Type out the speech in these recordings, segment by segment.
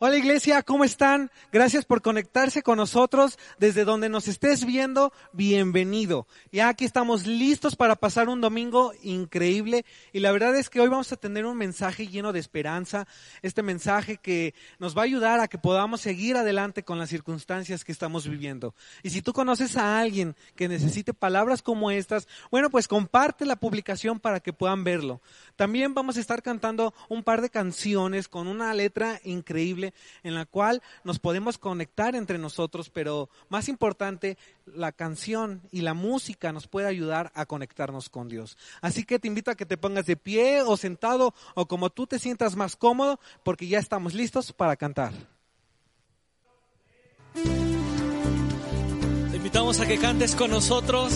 Hola iglesia, ¿cómo están? Gracias por conectarse con nosotros. Desde donde nos estés viendo, bienvenido. Ya aquí estamos listos para pasar un domingo increíble y la verdad es que hoy vamos a tener un mensaje lleno de esperanza, este mensaje que nos va a ayudar a que podamos seguir adelante con las circunstancias que estamos viviendo. Y si tú conoces a alguien que necesite palabras como estas, bueno, pues comparte la publicación para que puedan verlo. También vamos a estar cantando un par de canciones con una letra increíble en la cual nos podemos conectar entre nosotros, pero más importante, la canción y la música nos puede ayudar a conectarnos con Dios. Así que te invito a que te pongas de pie o sentado o como tú te sientas más cómodo, porque ya estamos listos para cantar. Te invitamos a que cantes con nosotros.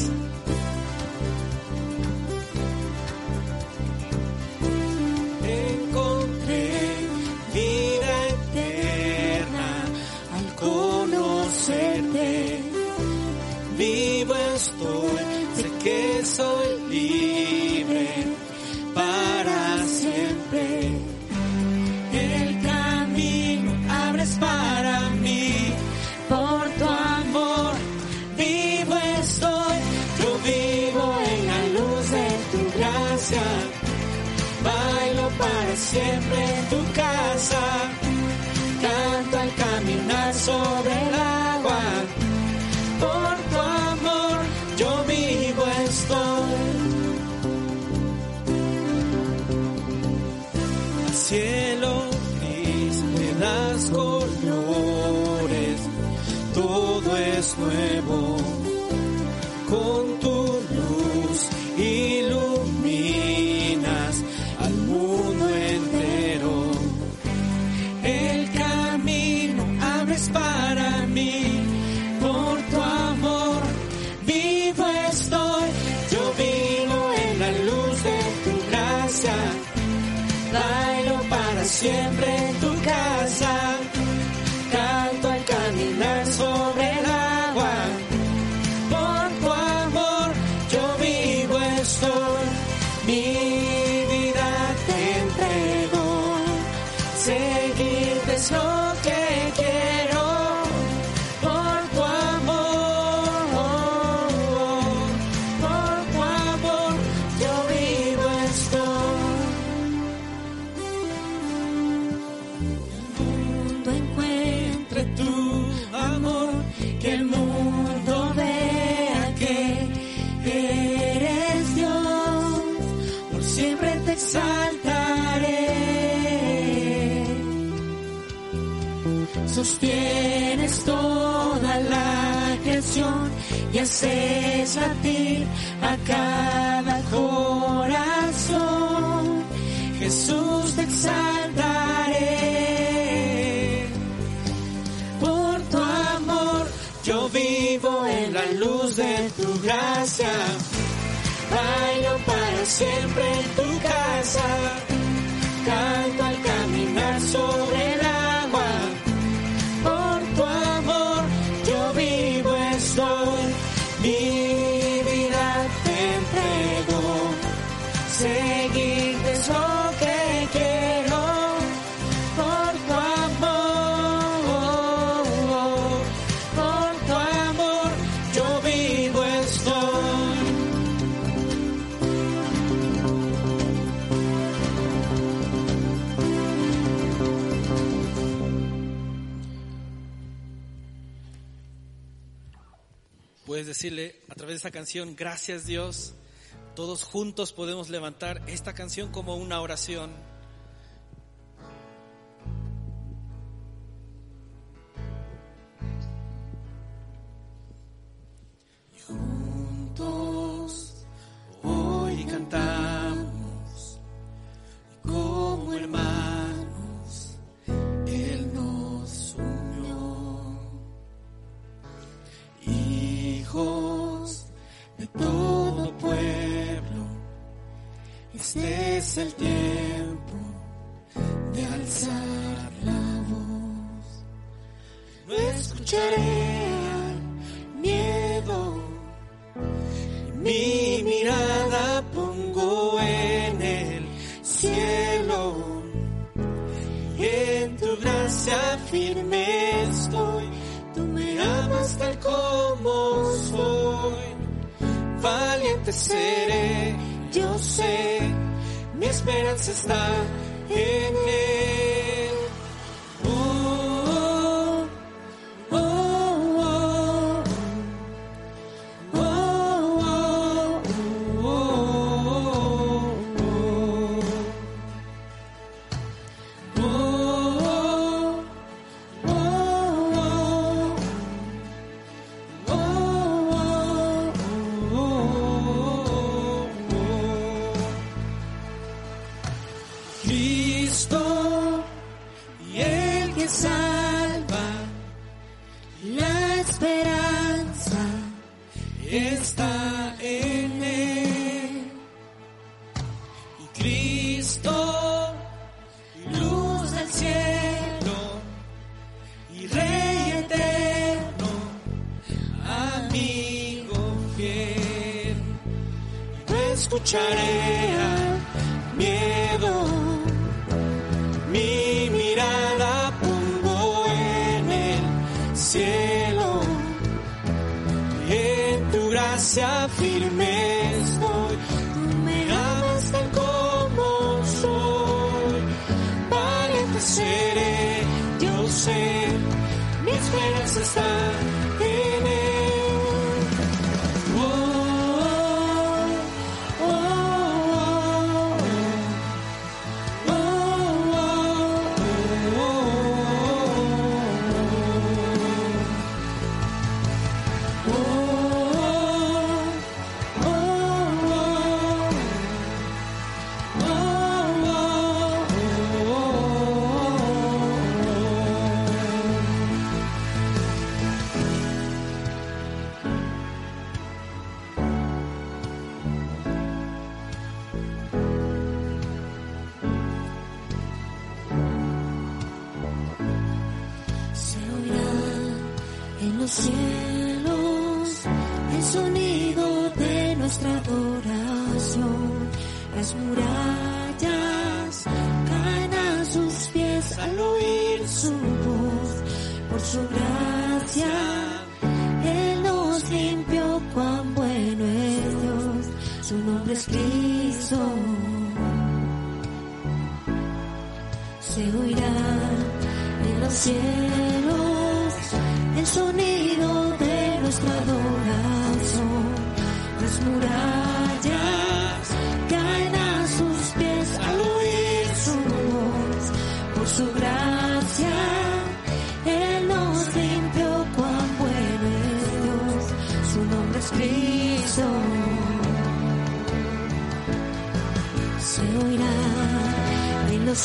Haces latir a cada corazón. Jesús te exaltaré. Por tu amor yo vivo en la luz de tu gracia. Bailo para siempre a través de esta canción, gracias Dios. Todos juntos podemos levantar esta canción como una oración. esperanza está en él.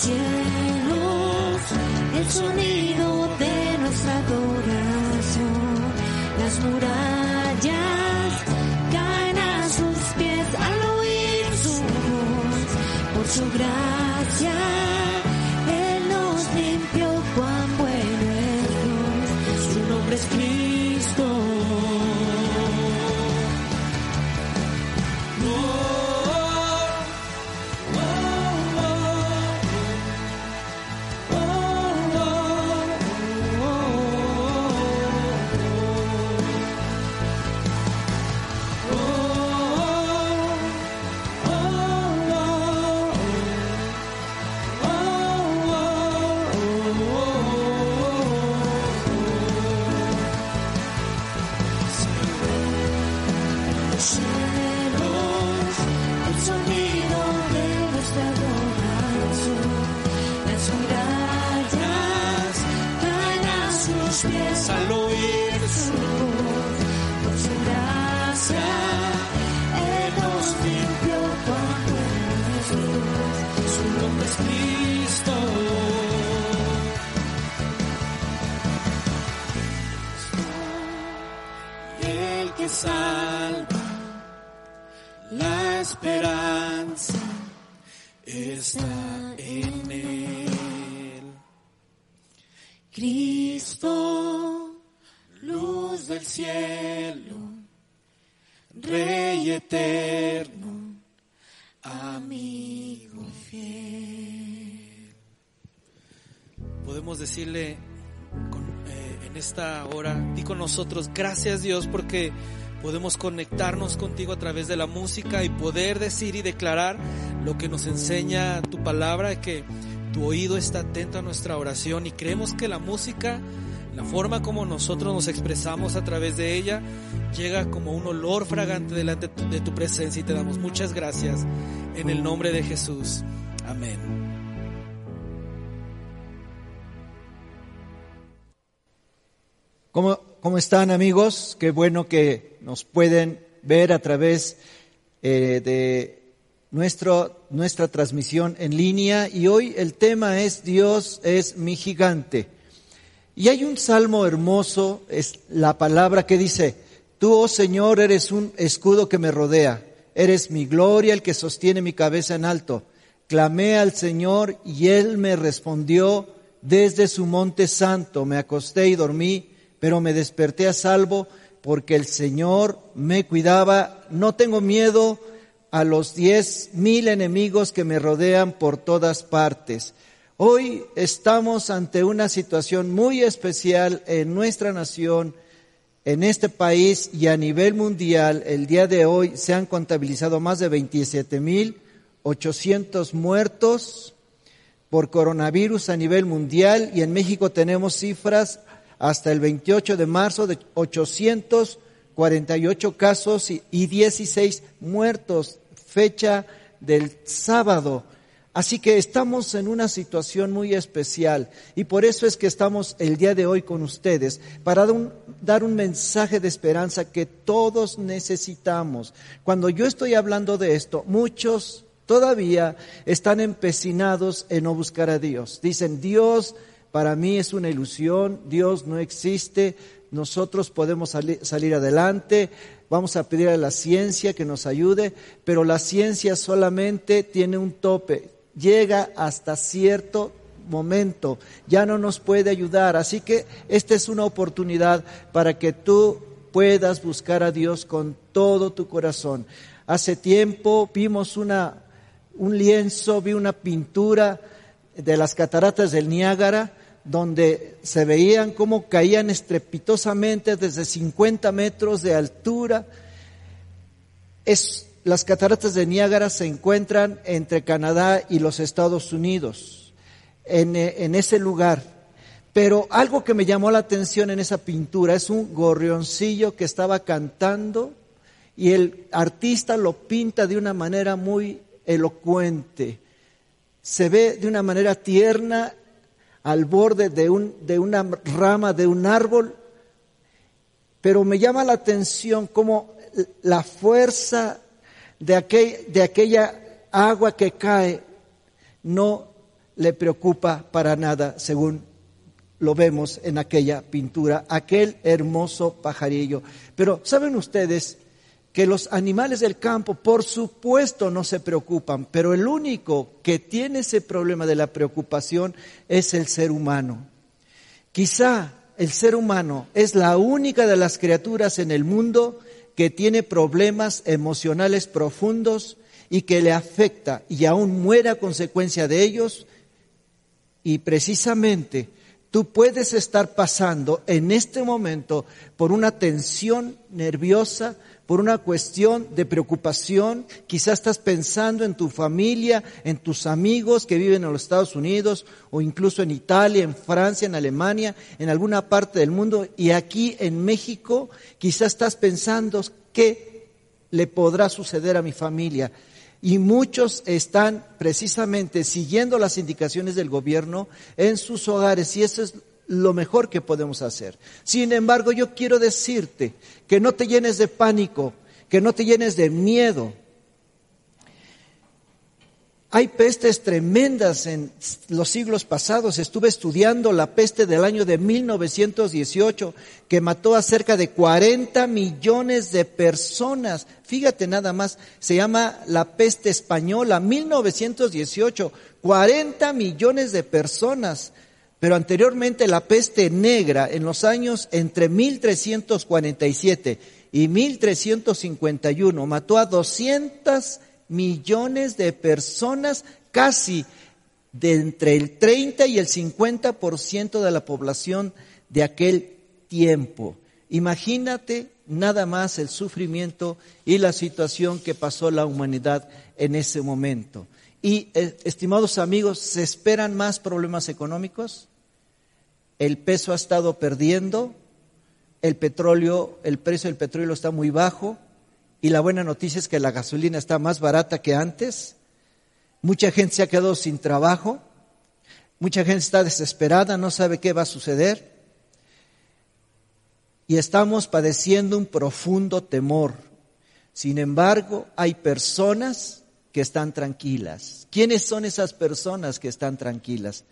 cielos, el sonido de nuestra adoración, las murallas caen a sus pies al oír su voz, por su gracia. es Cristo. El que salva la esperanza está en él. Cristo, luz del cielo, Rey eterno, amigo fiel. Podemos decirle eh, en esta hora, di con nosotros, gracias Dios porque podemos conectarnos contigo a través de la música y poder decir y declarar lo que nos enseña tu palabra, que tu oído está atento a nuestra oración y creemos que la música, la forma como nosotros nos expresamos a través de ella, llega como un olor fragante delante de tu presencia y te damos muchas gracias en el nombre de Jesús. Amén. ¿Cómo, cómo están amigos? Qué bueno que nos pueden ver a través eh, de nuestro, nuestra transmisión en línea y hoy el tema es Dios es mi gigante. Y hay un salmo hermoso, es la palabra que dice, tú, oh Señor, eres un escudo que me rodea, eres mi gloria, el que sostiene mi cabeza en alto. Clamé al Señor y Él me respondió desde su monte santo. Me acosté y dormí, pero me desperté a salvo porque el Señor me cuidaba. No tengo miedo a los diez mil enemigos que me rodean por todas partes. Hoy estamos ante una situación muy especial en nuestra nación, en este país y a nivel mundial. El día de hoy se han contabilizado más de 27 mil 800 muertos por coronavirus a nivel mundial y en México tenemos cifras hasta el 28 de marzo de 848 casos y, y 16 muertos, fecha del sábado. Así que estamos en una situación muy especial y por eso es que estamos el día de hoy con ustedes para dar un mensaje de esperanza que todos necesitamos. Cuando yo estoy hablando de esto, muchos todavía están empecinados en no buscar a Dios. Dicen, Dios para mí es una ilusión, Dios no existe, nosotros podemos sali- salir adelante, vamos a pedir a la ciencia que nos ayude, pero la ciencia solamente tiene un tope, llega hasta cierto momento, ya no nos puede ayudar, así que esta es una oportunidad para que tú puedas buscar a Dios con todo tu corazón. Hace tiempo vimos una, un lienzo, vi una pintura de las cataratas del Niágara, donde se veían cómo caían estrepitosamente desde 50 metros de altura. Las cataratas de Niágara se encuentran entre Canadá y los Estados Unidos, en, eh, en ese lugar. Pero algo que me llamó la atención en esa pintura es un gorrioncillo que estaba cantando y el artista lo pinta de una manera muy elocuente. Se ve de una manera tierna al borde de, un, de una rama de un árbol, pero me llama la atención cómo la fuerza de, aquel, de aquella agua que cae no le preocupa para nada, según lo vemos en aquella pintura, aquel hermoso pajarillo. Pero ¿saben ustedes que los animales del campo, por supuesto, no se preocupan, pero el único que tiene ese problema de la preocupación es el ser humano. Quizá el ser humano es la única de las criaturas en el mundo que tiene problemas emocionales profundos y que le afecta y aún muere a consecuencia de ellos. Y precisamente tú puedes estar pasando en este momento por una tensión nerviosa, por una cuestión de preocupación, quizás estás pensando en tu familia, en tus amigos que viven en los Estados Unidos o incluso en Italia, en Francia, en Alemania, en alguna parte del mundo y aquí en México, quizás estás pensando qué le podrá suceder a mi familia. Y muchos están precisamente siguiendo las indicaciones del gobierno en sus hogares y eso es lo mejor que podemos hacer. Sin embargo, yo quiero decirte que no te llenes de pánico, que no te llenes de miedo. Hay pestes tremendas en los siglos pasados. Estuve estudiando la peste del año de 1918 que mató a cerca de 40 millones de personas. Fíjate nada más, se llama la peste española, 1918, 40 millones de personas. Pero anteriormente la peste negra en los años entre 1347 y 1351 mató a 200 millones de personas, casi de entre el 30 y el 50% de la población de aquel tiempo. Imagínate nada más el sufrimiento y la situación que pasó la humanidad en ese momento. Y, eh, estimados amigos, ¿se esperan más problemas económicos? El peso ha estado perdiendo, el petróleo, el precio del petróleo está muy bajo, y la buena noticia es que la gasolina está más barata que antes. Mucha gente se ha quedado sin trabajo. Mucha gente está desesperada, no sabe qué va a suceder. Y estamos padeciendo un profundo temor. Sin embargo, hay personas que están tranquilas. ¿Quiénes son esas personas que están tranquilas?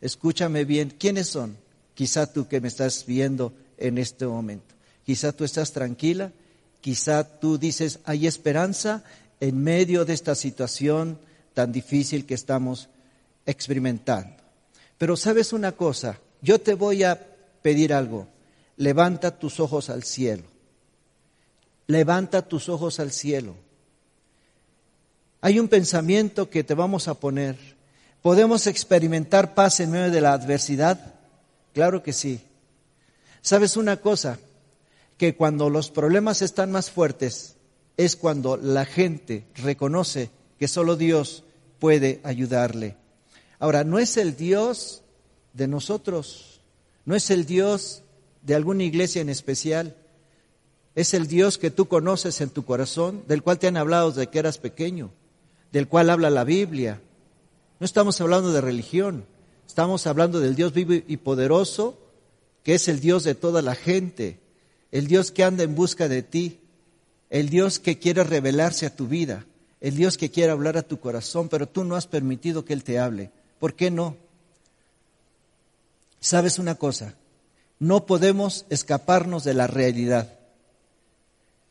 Escúchame bien, ¿quiénes son? Quizá tú que me estás viendo en este momento. Quizá tú estás tranquila Quizá tú dices, hay esperanza en medio de esta situación tan difícil que estamos experimentando. Pero sabes una cosa, yo te voy a pedir algo. Levanta tus ojos al cielo. Levanta tus ojos al cielo. Hay un pensamiento que te vamos a poner. ¿Podemos experimentar paz en medio de la adversidad? Claro que sí. ¿Sabes una cosa? que cuando los problemas están más fuertes es cuando la gente reconoce que solo Dios puede ayudarle. Ahora, no es el Dios de nosotros, no es el Dios de alguna iglesia en especial, es el Dios que tú conoces en tu corazón, del cual te han hablado desde que eras pequeño, del cual habla la Biblia. No estamos hablando de religión, estamos hablando del Dios vivo y poderoso, que es el Dios de toda la gente, el Dios que anda en busca de ti, el Dios que quiere revelarse a tu vida, el Dios que quiere hablar a tu corazón, pero tú no has permitido que Él te hable. ¿Por qué no? ¿Sabes una cosa? No podemos escaparnos de la realidad.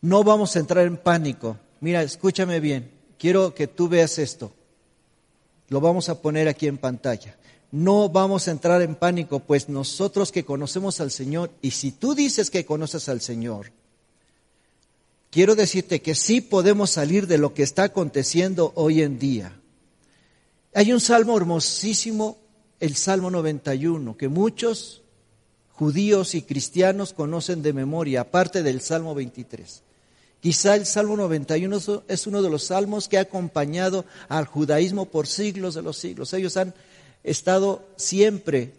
No vamos a entrar en pánico. Mira, escúchame bien. Quiero que tú veas esto. Lo vamos a poner aquí en pantalla no vamos a entrar en pánico, pues nosotros que conocemos al Señor, y si tú dices que conoces al Señor, quiero decirte que sí podemos salir de lo que está aconteciendo hoy en día. Hay un salmo hermosísimo, el Salmo 91, que muchos judíos y cristianos conocen de memoria, aparte del Salmo 23. Quizá el Salmo 91 es uno de los salmos que ha acompañado al judaísmo por siglos de los siglos. Ellos han estado siempre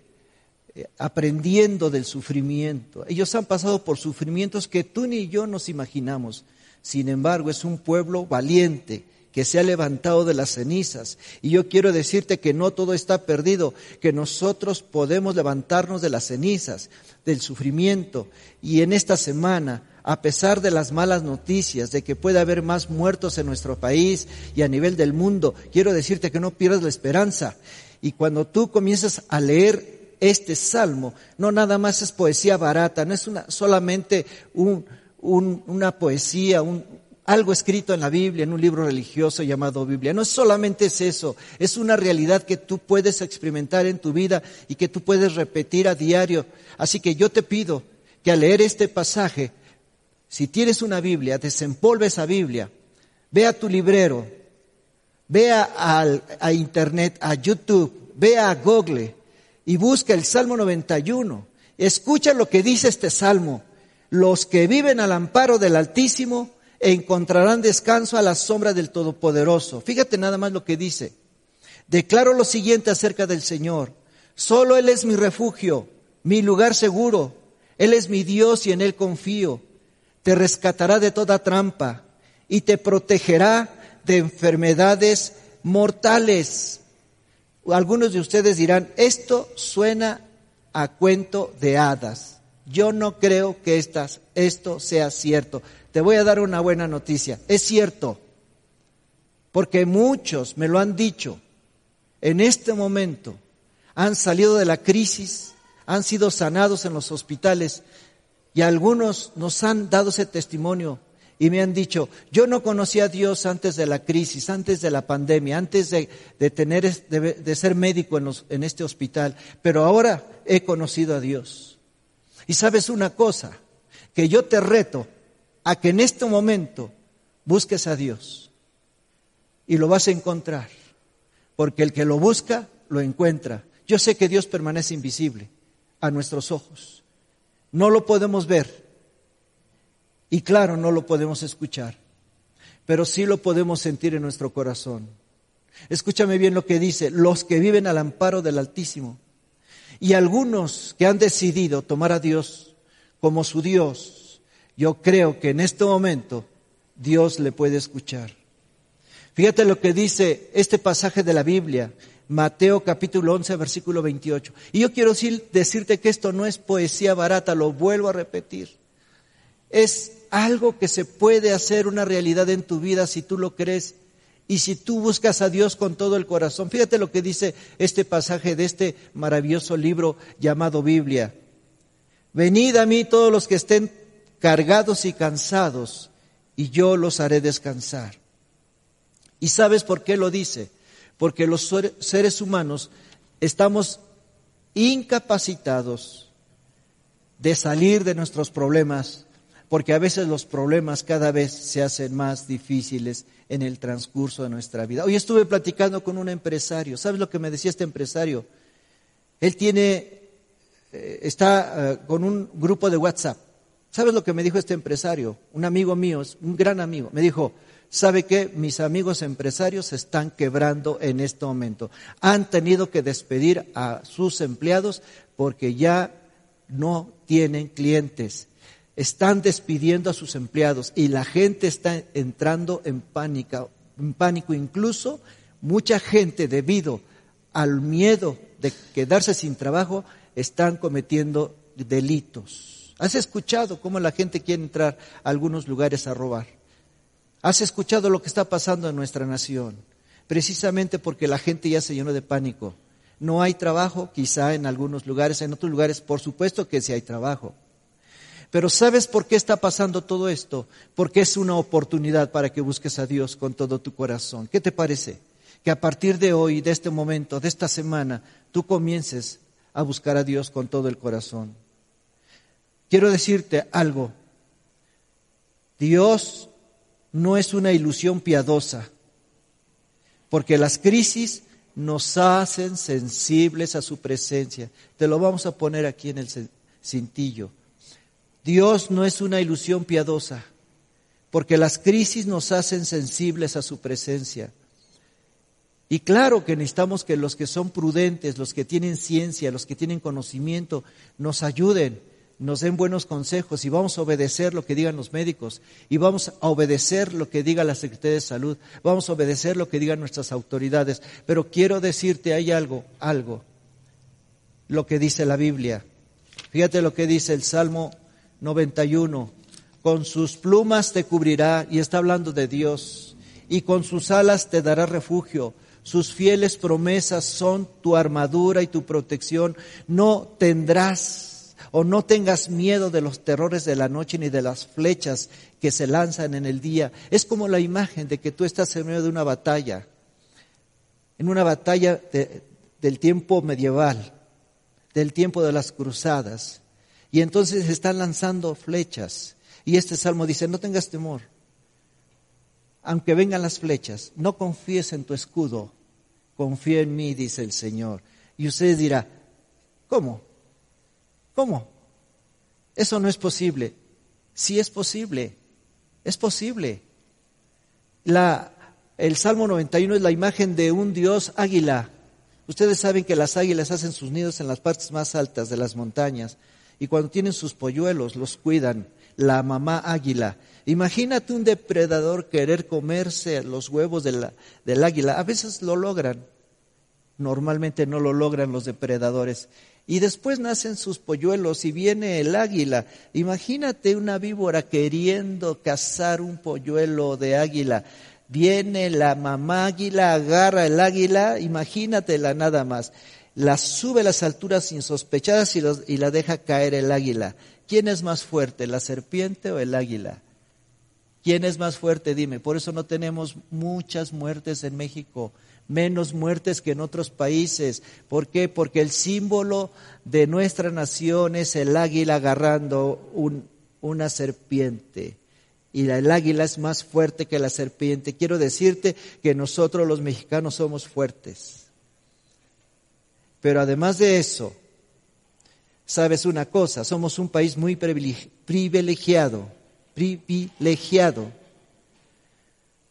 eh, aprendiendo del sufrimiento. Ellos han pasado por sufrimientos que tú ni yo nos imaginamos. Sin embargo, es un pueblo valiente que se ha levantado de las cenizas. Y yo quiero decirte que no todo está perdido, que nosotros podemos levantarnos de las cenizas, del sufrimiento. Y en esta semana, a pesar de las malas noticias, de que puede haber más muertos en nuestro país y a nivel del mundo, quiero decirte que no pierdas la esperanza y cuando tú comienzas a leer este salmo, no nada más es poesía barata, no es una, solamente una poesía, un, algo escrito en la Biblia, en un libro religioso llamado Biblia. No solamente es eso, es una realidad que tú puedes experimentar en tu vida y que tú puedes repetir a diario. Así que yo te pido que al leer este pasaje, si tienes una Biblia, desempolve esa Biblia, ve a tu librero, Vea a Internet, a YouTube, vea a Google y busca el Salmo 91. Escucha lo que dice este Salmo. Los que viven al amparo del Altísimo encontrarán descanso a la sombra del Todopoderoso. Fíjate nada más lo que dice. Declaro lo siguiente acerca del Señor. Solo Él es mi refugio, mi lugar seguro. Él es mi Dios y en Él confío. Te rescatará de toda trampa y te protegerá de enfermedades mortales. Algunos de ustedes dirán, esto suena a cuento de hadas. Yo no creo que esto sea cierto. Te voy a dar una buena noticia. Es cierto. porque muchos me lo han dicho, en este momento han salido de la crisis, han sido sanados en los hospitales y algunos nos han dado ese testimonio y me han dicho, yo no conocía a Dios antes de la crisis, antes de la pandemia, antes de, tener, de, ser médico en, en este hospital, pero ahora he conocido a Dios. Y sabes una cosa, que yo te reto a que en este momento busques a Dios y lo vas a encontrar, porque el que lo busca, lo encuentra. Yo sé que Dios permanece invisible a nuestros ojos. No lo podemos ver, y claro, no lo podemos escuchar, pero sí lo podemos sentir en nuestro corazón. Escúchame bien lo que dice, los que viven al amparo del Altísimo. Y algunos que han decidido tomar a Dios como su Dios, yo creo que en este momento Dios le puede escuchar. Fíjate lo que dice este pasaje de la Biblia, Mateo capítulo 11, versículo 28. Y yo quiero decirte que esto no es poesía barata, lo vuelvo a repetir. Es algo que se puede hacer una realidad en tu vida si tú lo crees y si tú buscas a Dios con todo el corazón. Fíjate lo que dice este pasaje de este maravilloso libro llamado Biblia. Venid a mí todos los que estén cargados y cansados, y yo los haré descansar. ¿Y sabes por qué lo dice? Porque los seres humanos estamos incapacitados de salir de nuestros problemas porque a veces los problemas cada vez se hacen más difíciles en el transcurso de nuestra vida. Hoy estuve platicando con un empresario, ¿sabes lo que me decía este empresario? Él tiene, eh, está eh, con un grupo de WhatsApp. ¿Sabes lo que me dijo este empresario? Un amigo mío, un gran amigo, me dijo, ¿sabe qué? Mis amigos empresarios se están quebrando en este momento. Han tenido que despedir a sus empleados porque ya no tienen clientes están despidiendo a sus empleados y la gente está entrando en pánico, en pánico. Incluso mucha gente debido al miedo de quedarse sin trabajo están cometiendo delitos. ¿Has escuchado cómo la gente quiere entrar a algunos lugares a robar? ¿Has escuchado lo que está pasando en nuestra nación? Precisamente porque la gente ya se llenó de pánico. No hay trabajo, quizá en algunos lugares, en otros lugares, por supuesto que sí hay trabajo. Pero ¿sabes por qué está pasando todo esto? Porque es una oportunidad para que busques a Dios con todo tu corazón. ¿Qué te parece? Que a partir de hoy, de este momento, de esta semana, tú comiences a buscar a Dios con todo el corazón. Quiero decirte algo. Dios no es una ilusión piadosa, porque las crisis nos hacen sensibles a su presencia. Te lo vamos a poner aquí en el cintillo. Dios no es una ilusión piadosa, porque las crisis nos hacen sensibles a su presencia. Y claro que necesitamos que los que son prudentes, los que tienen ciencia, los que tienen conocimiento, nos ayuden, nos den buenos consejos y vamos a obedecer lo que digan los médicos y vamos a obedecer lo que diga la Secretaría de Salud, vamos a obedecer lo que digan nuestras autoridades. Pero quiero decirte, hay algo, algo, lo que dice la Biblia. Fíjate lo que dice el Salmo 91. Con sus plumas te cubrirá, y está hablando de Dios, y con sus alas te dará refugio. Sus fieles promesas son tu armadura y tu protección. No tendrás o no tengas miedo de los terrores de la noche ni de las flechas que se lanzan en el día. Es como la imagen de que tú estás en medio de una batalla, en una batalla del tiempo medieval, del tiempo de las cruzadas. Y entonces están lanzando flechas. Y este salmo dice, no tengas temor. Aunque vengan las flechas, no confíes en tu escudo, confía en mí, dice el Señor. Y usted dirá, ¿cómo? ¿Cómo? Eso no es posible. Sí es posible, es posible. El Salmo 91 es la imagen de un Dios águila. Ustedes saben que las águilas hacen sus nidos en las partes más altas de las montañas y cuando tienen sus polluelos los cuidan, la mamá águila. Imagínate un depredador querer comerse los huevos del águila. A veces lo logran, normalmente no lo logran los depredadores. Y después nacen sus polluelos y viene el águila. Imagínate una víbora queriendo cazar un polluelo de águila. Viene la mamá águila, agarra el águila, imagínatela nada más. La sube a las alturas insospechadas y, y la deja caer el águila. ¿Quién es más fuerte, la serpiente o el águila? ¿Quién es más fuerte? Dime. Por eso no tenemos muchas muertes en México, menos muertes que en otros países. ¿Por qué? Porque el símbolo de nuestra nación es el águila agarrando un- una serpiente. Y el águila es más fuerte que la serpiente. Quiero decirte que nosotros los mexicanos somos fuertes. Pero además de eso, sabes una cosa, somos un país muy privilegi- privilegiado, privilegiado,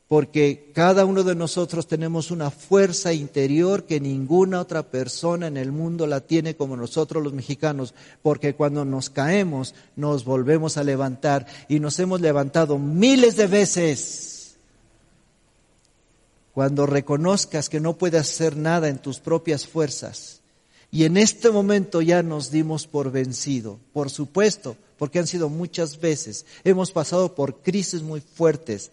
porque cada uno de nosotros tenemos una fuerza interior que ninguna otra persona en el mundo la tiene como nosotros los mexicanos, porque cuando nos caemos nos volvemos a levantar y nos hemos levantado miles de veces. Cuando reconozcas que no puedes hacer nada en tus propias fuerzas, y en este momento ya nos dimos por vencido, por supuesto, porque han sido muchas veces. Hemos pasado por crisis muy fuertes.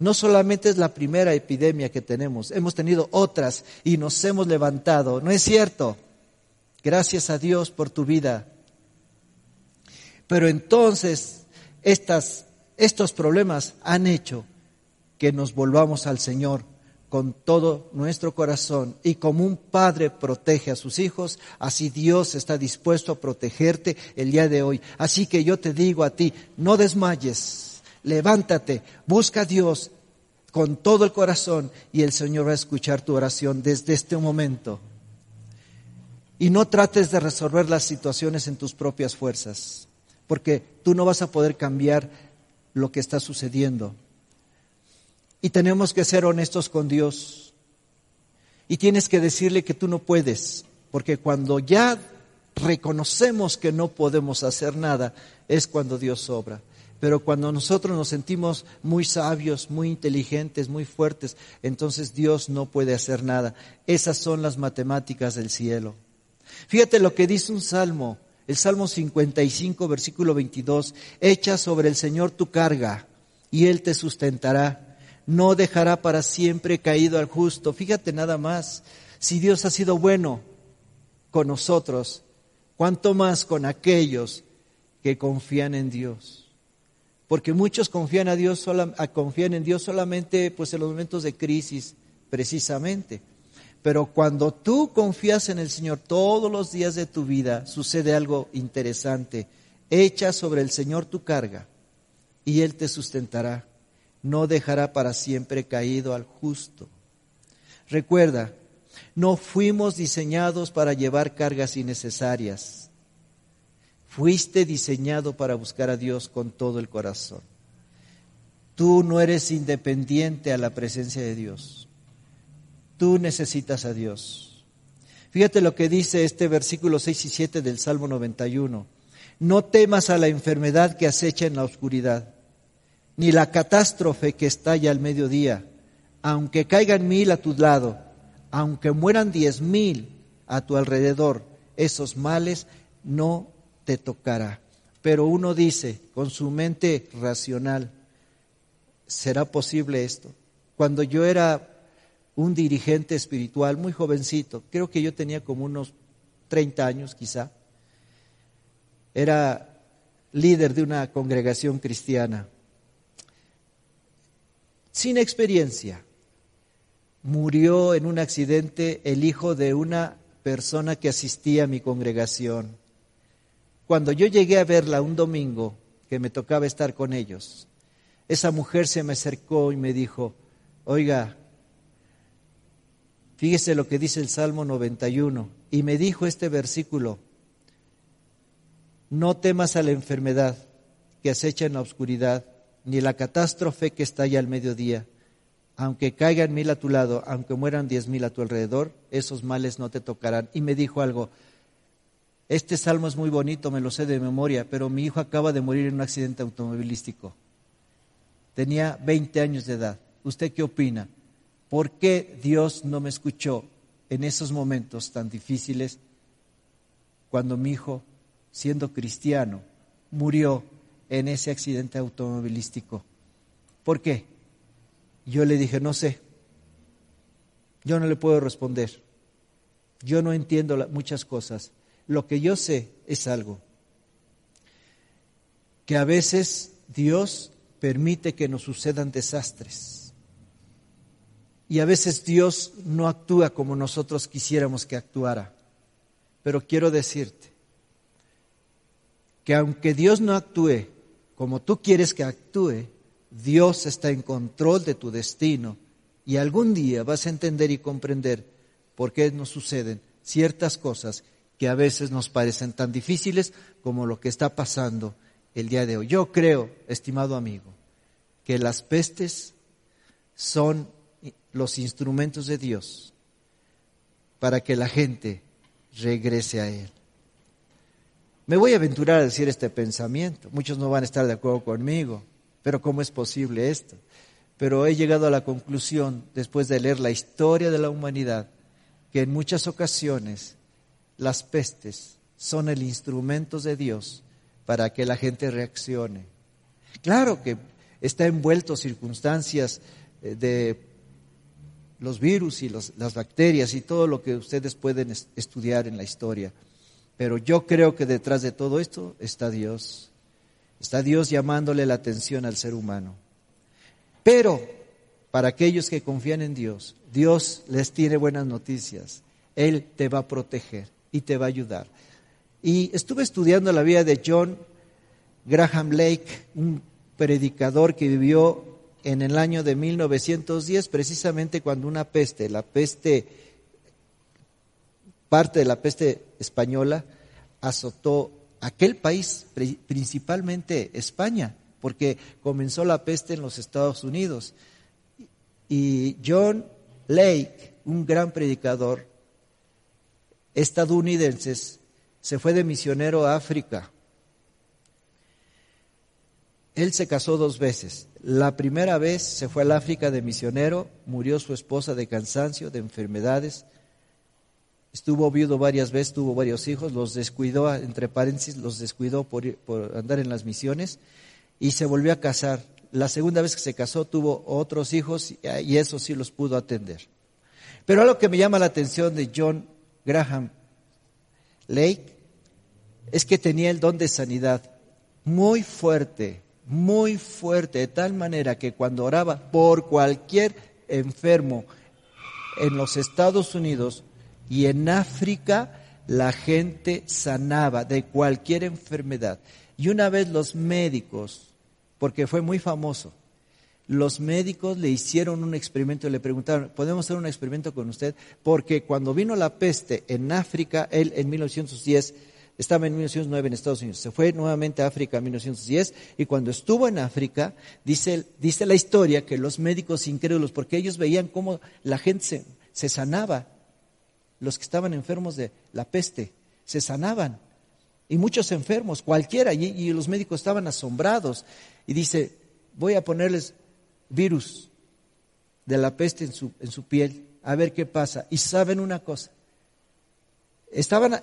No solamente es la primera epidemia que tenemos, hemos tenido otras y nos hemos levantado. ¿No es cierto? Gracias a Dios por tu vida. Pero entonces estas, estos problemas han hecho que nos volvamos al Señor con todo nuestro corazón y como un padre protege a sus hijos, así Dios está dispuesto a protegerte el día de hoy. Así que yo te digo a ti, no desmayes, levántate, busca a Dios con todo el corazón y el Señor va a escuchar tu oración desde este momento. Y no trates de resolver las situaciones en tus propias fuerzas, porque tú no vas a poder cambiar lo que está sucediendo. Y tenemos que ser honestos con Dios. Y tienes que decirle que tú no puedes, porque cuando ya reconocemos que no podemos hacer nada, es cuando Dios obra. Pero cuando nosotros nos sentimos muy sabios, muy inteligentes, muy fuertes, entonces Dios no puede hacer nada. Esas son las matemáticas del cielo. Fíjate lo que dice un salmo, el Salmo 55, versículo 22, echa sobre el Señor tu carga y Él te sustentará no dejará para siempre caído al justo. Fíjate nada más, si Dios ha sido bueno con nosotros, cuánto más con aquellos que confían en Dios. Porque muchos confían confían en Dios solamente pues en los momentos de crisis, precisamente. Pero cuando tú confías en el Señor todos los días de tu vida, sucede algo interesante. Echa sobre el Señor tu carga y Él te sustentará no dejará para siempre caído al justo. Recuerda, no fuimos diseñados para llevar cargas innecesarias. Fuiste diseñado para buscar a Dios con todo el corazón. Tú no eres independiente a la presencia de Dios. Tú necesitas a Dios. Fíjate lo que dice este versículo 6 y 7 del Salmo 91. No temas a la enfermedad que acecha en la oscuridad ni la catástrofe que estalla al mediodía, aunque caigan mil a tu lado, aunque mueran diez mil a tu alrededor, esos males no tocará. Pero uno dice con su mente racional, ¿será posible esto? Cuando yo era un dirigente espiritual muy jovencito, creo que yo tenía como unos 30 años quizá, era líder de una congregación cristiana sin experiencia. Murió en un accidente el hijo de una persona que asistía a mi congregación. Cuando yo llegué a verla un domingo, que me tocaba estar con ellos, esa mujer se me acercó y me dijo, oiga, fíjese lo que dice el Salmo 91, y me dijo este versículo, no temas a la enfermedad que acecha en la oscuridad, ni la catástrofe que estalla al mediodía. Aunque caigan mil a tu lado, aunque mueran diez mil a tu alrededor, esos males no te tocarán. Y me dijo algo, este salmo es muy bonito, me lo sé de memoria, pero mi hijo acaba de morir en un accidente automovilístico. Tenía 20 años de edad. ¿Usted qué opina? ¿Por qué Dios no me escuchó en esos momentos tan difíciles cuando mi hijo, siendo cristiano, murió en ese accidente automovilístico. ¿Por qué? Yo le dije, no sé, yo no le puedo responder. Yo no entiendo muchas cosas. Lo que yo sé es algo, que a veces Dios permite que nos sucedan desastres. Y a veces Dios no actúa como nosotros quisiéramos que actuara. Pero quiero decirte que aunque Dios no actúe como tú quieres que actúe, Dios está en control de tu destino y algún día vas a entender y comprender por qué nos suceden ciertas cosas que a veces nos parecen tan difíciles como lo que está pasando el día de hoy. Yo creo, estimado amigo, que las pestes son los instrumentos de Dios para que la gente regrese a Él. Me voy a aventurar a decir este pensamiento. Muchos no van a estar de acuerdo conmigo, pero ¿cómo es posible esto? Pero he llegado a la conclusión, después de leer la historia de la humanidad, que en muchas ocasiones las pestes son el instrumento de Dios para que la gente reaccione. Claro que está envuelto circunstancias eh, de los virus y las bacterias y todo lo que ustedes pueden estudiar en la historia. Pero yo creo que detrás de todo esto está Dios. Está Dios llamándole la atención al ser humano. Pero para aquellos que confían en Dios, Dios les tiene buenas noticias. Él te va a proteger y te va a ayudar. Y estuve estudiando la vida de John Graham Lake, un predicador que vivió en el año de 1910, precisamente cuando una peste, la peste, parte de la peste española, azotó aquel país, principalmente España, porque comenzó la peste en los Estados Unidos. Y John Lake, un gran predicador estadounidense, se fue de misionero a África él se casó dos veces. La primera vez se fue al África de misionero, murió su esposa de cansancio, de enfermedades. Estuvo viudo varias veces, tuvo varios hijos, los descuidó, entre paréntesis, los descuidó por, por andar en las misiones y se volvió a casar. La segunda vez que se casó tuvo otros hijos y eso sí los pudo atender. Pero algo que me llama la atención de John Graham Lake es que tenía el don de sanidad muy fuerte muy fuerte, de tal manera que cuando oraba por cualquier enfermo en los Estados Unidos y en África, la gente sanaba de cualquier enfermedad. Y una vez los médicos, porque fue muy famoso, los médicos le hicieron un experimento y le preguntaron, ¿podemos hacer un experimento con usted? Porque cuando vino la peste en África, él en 1910 estaba en 1909 en Estados Unidos, se fue nuevamente a África en 1910 y cuando estuvo en África, dice, dice la historia que los médicos incrédulos, porque ellos veían cómo la gente se, sanaba, los que estaban enfermos de la peste, se sanaban. Y muchos enfermos, cualquiera, y, y los médicos estaban asombrados. Y dice, voy a ponerles virus de la peste en su, en su piel, a ver qué pasa. Y saben una cosa, Estaban,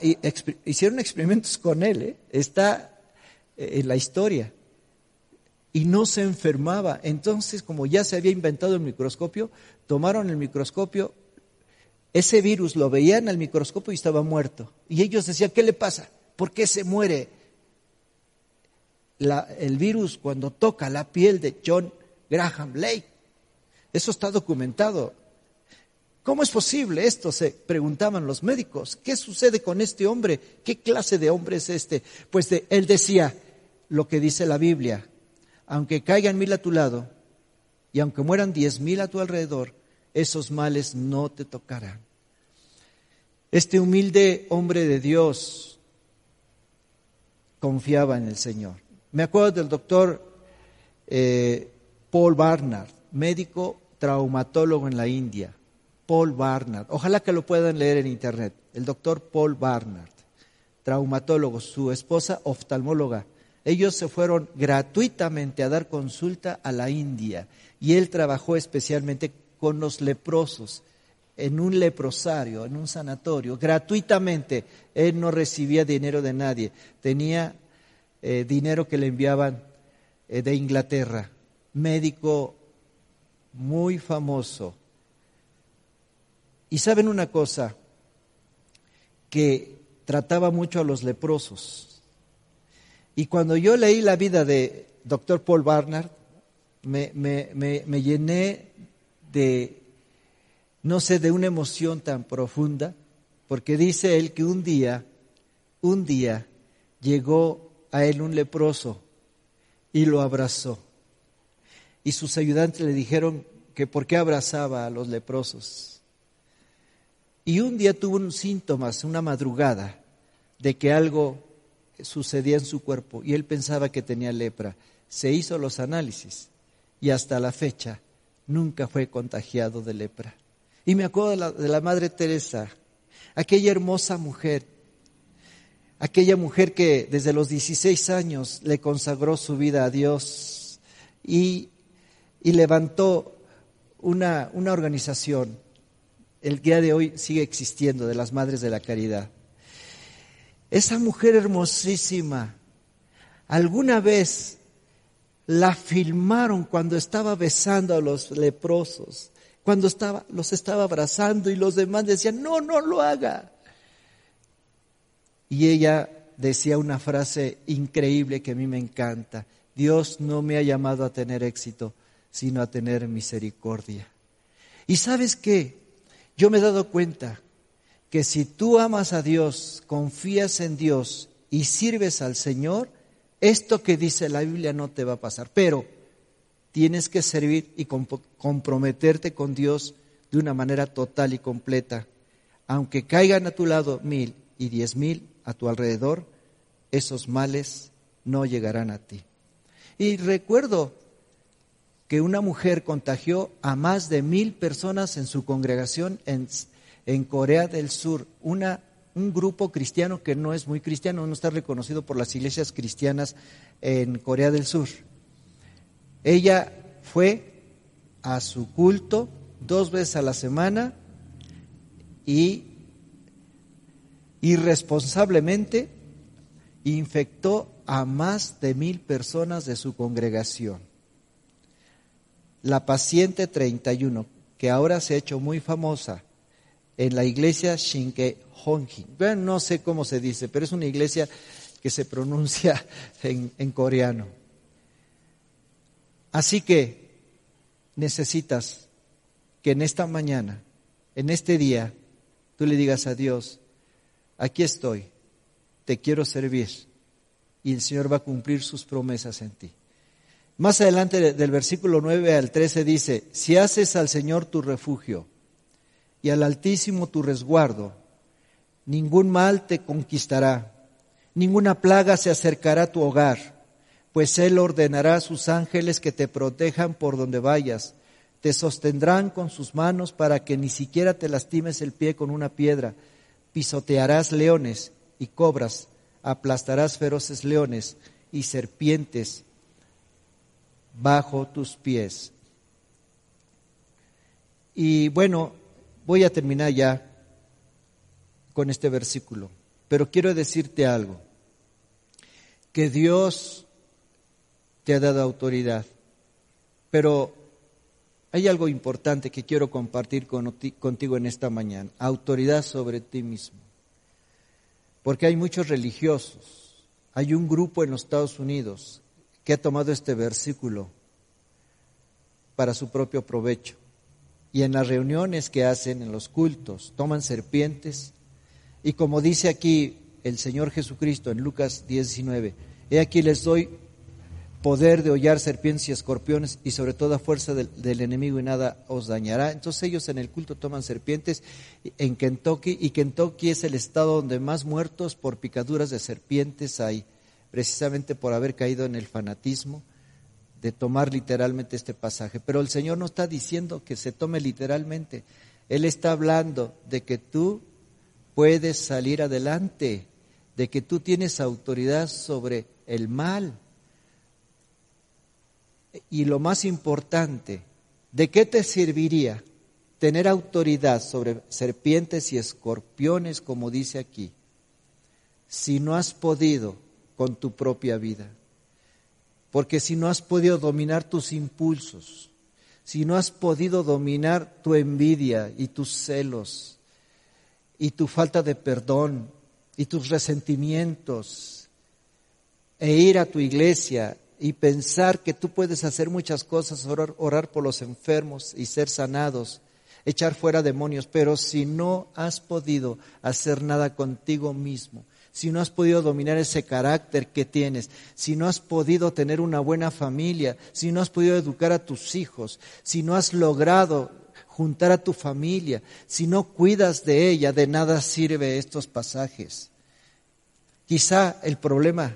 hicieron experimentos con él, ¿eh? está eh, en la historia, y no se enfermaba. Entonces, como ya se había inventado el microscopio, tomaron el microscopio, ese virus lo veían al microscopio y estaba muerto. Y ellos decían, ¿qué le pasa? ¿Por qué se muere? el virus cuando toca la piel de John Graham Lake. Eso está documentado. ¿Cómo es posible esto? Se preguntaban los médicos. ¿Qué sucede con este hombre? ¿Qué clase de hombre es este? Pues él decía lo que dice la Biblia. Aunque caigan mil a tu lado y aunque mueran diez mil a tu alrededor, esos males no te tocarán. Este humilde hombre de Dios confiaba en el Señor. Me acuerdo del doctor eh, Paul Barnard, médico traumatólogo en la India. Paul Barnard. Ojalá que lo puedan leer en internet. El doctor Paul Barnard, traumatólogo, su esposa oftalmóloga. Ellos se fueron gratuitamente a dar consulta a la India y él trabajó especialmente con los leprosos en un leprosario, en un sanatorio, gratuitamente. Él no recibía dinero de nadie, tenía eh, dinero que le enviaban eh, de Inglaterra, médico muy famoso. Y saben una cosa, que trataba mucho a los leprosos. Y cuando yo leí la vida de Dr. Paul Barnard, me, me, me, me llené de, no sé, de una emoción tan profunda, porque dice él que un día, un día llegó a él un leproso y lo abrazó. Y sus ayudantes le dijeron que por qué abrazaba a los leprosos. Y un día tuvo un síntomas, una madrugada, de que algo sucedía en su cuerpo y él pensaba que tenía lepra. Se hizo los análisis y hasta la fecha nunca fue contagiado de lepra. Y me acuerdo de la, de la Madre Teresa, aquella hermosa mujer, aquella mujer que desde los 16 años le consagró su vida a Dios y, y levantó una, una organización, el día de hoy sigue existiendo, de las Madres de la Caridad. Esa mujer hermosísima, alguna vez la filmaron cuando estaba besando a los leprosos, cuando estaba, los estaba abrazando y los demás decían, no, no lo haga. Y ella decía una frase increíble que a mí me encanta, Dios no me ha llamado a tener éxito, sino a tener misericordia. Y sabes qué, yo me he dado cuenta que si tú amas a Dios, confías en Dios y sirves al Señor, esto que dice la Biblia no te va a pasar. Pero tienes que servir y comprometerte con Dios de una manera total y completa. Aunque caigan a tu lado mil y diez mil a tu alrededor, esos males no llegarán a ti. Y recuerdo que una mujer contagió a más de mil personas en su congregación en, Corea del Sur, un grupo cristiano que no es muy cristiano, no está reconocido por las iglesias cristianas en Corea del Sur. Ella fue a su culto dos veces a la semana y irresponsablemente infectó a más de mil personas de su congregación. La paciente 31, que ahora se ha hecho muy famosa en la iglesia Shinke Hongjin. Bueno, no sé cómo se dice, pero es una iglesia que se pronuncia en, en coreano. Así que necesitas que en esta mañana, en este día, tú le digas a Dios, aquí estoy, te quiero servir y el Señor va a cumplir sus promesas en ti. Más adelante del versículo 9 al 13 dice, si haces al Señor tu refugio y al Altísimo tu resguardo, ningún mal te conquistará, ninguna plaga se acercará a tu hogar, pues Él ordenará a sus ángeles que te protejan por donde vayas, te sostendrán con sus manos para que ni siquiera te lastimes el pie con una piedra, pisotearás leones y cobras, aplastarás feroces leones y serpientes bajo tus pies. Y bueno, voy a terminar ya con este versículo, pero quiero decirte algo, que Dios te ha dado autoridad, pero hay algo importante que quiero compartir contigo en esta mañana, autoridad sobre ti mismo. Porque hay muchos religiosos, hay un grupo en los Estados Unidos que ha tomado este versículo para su propio provecho. Y en las reuniones que hacen, en los cultos, toman serpientes. Y como dice aquí el Señor Jesucristo en Lucas 19, he aquí les doy poder de hollar serpientes y escorpiones y sobre toda fuerza del, del, enemigo y nada os dañará. Entonces ellos en el culto toman serpientes en Kentucky y Kentucky es el estado donde más muertos por picaduras de serpientes hay, precisamente por haber caído en el fanatismo de tomar literalmente este pasaje. Pero el Señor no está diciendo que se tome literalmente, Él está hablando de que tú puedes salir adelante, de que tú tienes autoridad sobre el mal y lo más importante, ¿de qué te serviría tener autoridad sobre serpientes y escorpiones, como dice aquí, si no has podido con tu propia vida? Porque si no has podido dominar tus impulsos, si no has podido dominar tu envidia y tus celos y tu falta de perdón y tus resentimientos e ir a tu iglesia y pensar que tú puedes hacer muchas cosas, orar, orar por los enfermos y ser sanados, echar fuera demonios, pero si no has podido hacer nada contigo mismo, si no has podido dominar ese carácter que tienes, si no has podido tener una buena familia, si no has podido educar a tus hijos, si no has logrado juntar a tu familia, si no cuidas de ella, de nada sirve estos pasajes. Quizá el problema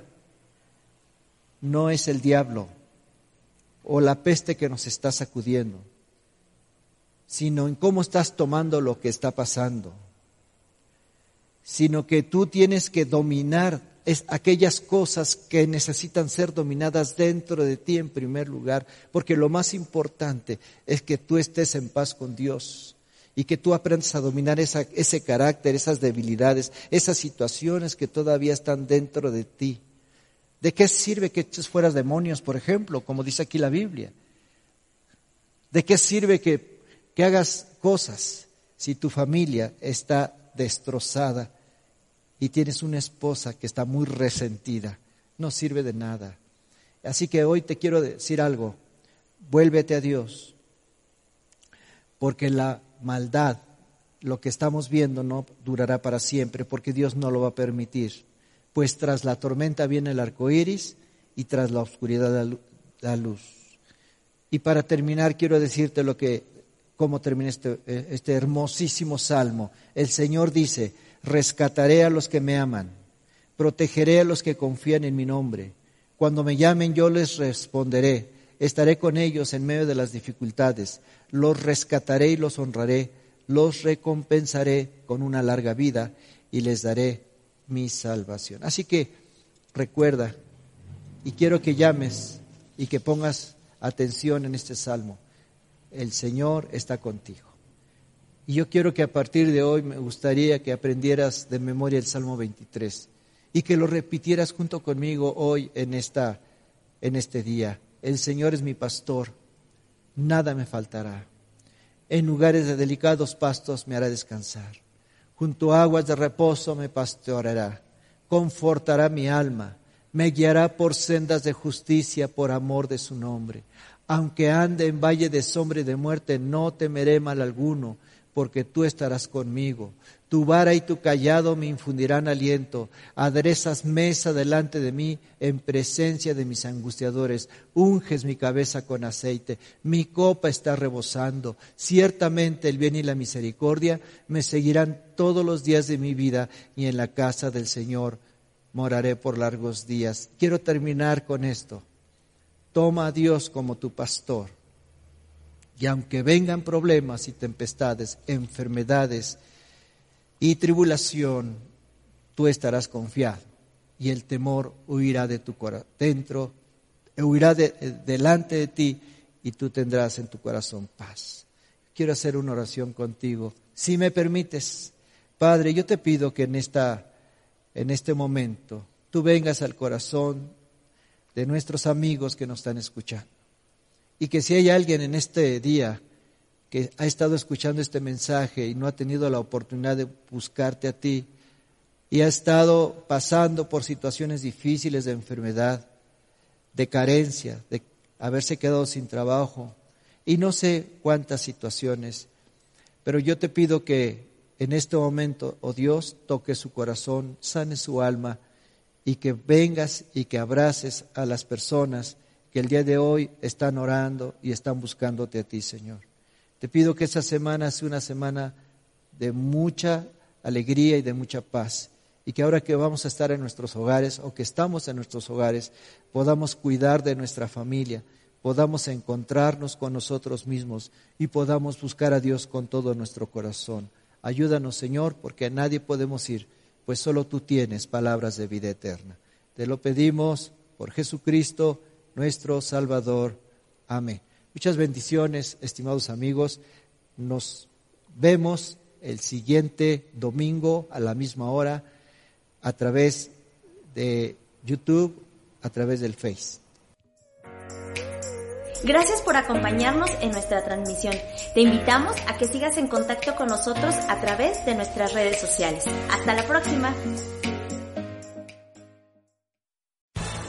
no es el diablo o la peste que nos está sacudiendo, sino en cómo estás tomando lo que está pasando, sino que tú tienes que dominar es aquellas cosas que necesitan ser dominadas dentro de ti en primer lugar, porque lo más importante es que tú estés en paz con Dios y que tú aprendas a dominar ese carácter, esas debilidades, esas situaciones que todavía están dentro de ti. ¿De qué sirve que eches fuera demonios, por ejemplo, como dice aquí la Biblia? ¿De qué sirve que, que hagas cosas si tu familia está destrozada y tienes una esposa que está muy resentida? No sirve de nada. Así que hoy te quiero decir algo. Vuélvete a Dios. Porque la maldad, lo que estamos viendo, no durará para siempre, porque Dios no lo va a permitir pues tras la tormenta viene el arco iris y tras la oscuridad la luz. Y para terminar, quiero decirte lo que, cómo termina este, eh, este hermosísimo salmo. El Señor dice: Rescataré a los que me aman, protegeré a los que confían en mi nombre. Cuando me llamen, yo les responderé. Estaré con ellos en medio de las dificultades. Los rescataré y los honraré. Los recompensaré con una larga vida y les daré mi salvación. Así que recuerda, y quiero que llames y que pongas atención en este salmo, el Señor está contigo. Y yo quiero que a partir de hoy me gustaría que aprendieras de memoria el Salmo 23 y que lo repitieras junto conmigo hoy en, esta, en este día. El Señor es mi pastor, nada me faltará. En lugares de delicados pastos me hará descansar junto a aguas de reposo me pastoreará, confortará mi alma, me guiará por sendas de justicia por amor de su nombre. Aunque ande en valle de sombra y de muerte, no temeré mal alguno, porque tú estarás conmigo. Tu vara y tu callado me infundirán aliento. Aderezas mesa delante de mí en presencia de mis angustiadores. Unges mi cabeza con aceite. Mi copa está rebosando. Ciertamente el bien y la misericordia me seguirán todos los días de mi vida y en la casa del Señor moraré por largos días. Quiero terminar con esto. Toma a Dios como tu pastor. Y aunque vengan problemas y tempestades, enfermedades, y tribulación, tú estarás confiado y el temor huirá de tu corazón, dentro, huirá delante de ti y tú tendrás en tu corazón paz. Quiero hacer una oración contigo. Si me permites, Padre, yo te pido que en, esta, en este momento tú vengas al corazón de nuestros amigos que nos están escuchando. Y que si hay alguien en este día que ha estado escuchando este mensaje y no ha tenido la oportunidad de buscarte a ti y ha estado pasando por situaciones difíciles de enfermedad, de carencia, de haberse quedado sin trabajo y no sé cuántas situaciones, pero yo te pido que en este momento, oh Dios, toque su corazón, sane su alma y que vengas y que abraces a las personas que el día de hoy están orando y están buscándote a ti, Señor. Te pido que esta semana sea una semana de mucha alegría y de mucha paz. Y que ahora que vamos a estar en nuestros hogares o que estamos en nuestros hogares, podamos cuidar de nuestra familia, podamos encontrarnos con nosotros mismos y podamos buscar a Dios con todo nuestro corazón. Ayúdanos, Señor, porque a nadie podemos ir, pues solo tú tienes palabras de vida eterna. Te lo pedimos por Jesucristo, nuestro Salvador. Amén. Muchas bendiciones, estimados amigos. Nos vemos el siguiente domingo a la misma hora a través de YouTube, a través del Face. Gracias por acompañarnos en nuestra transmisión. Te invitamos a que sigas en contacto con nosotros a través de nuestras redes sociales. Hasta la próxima.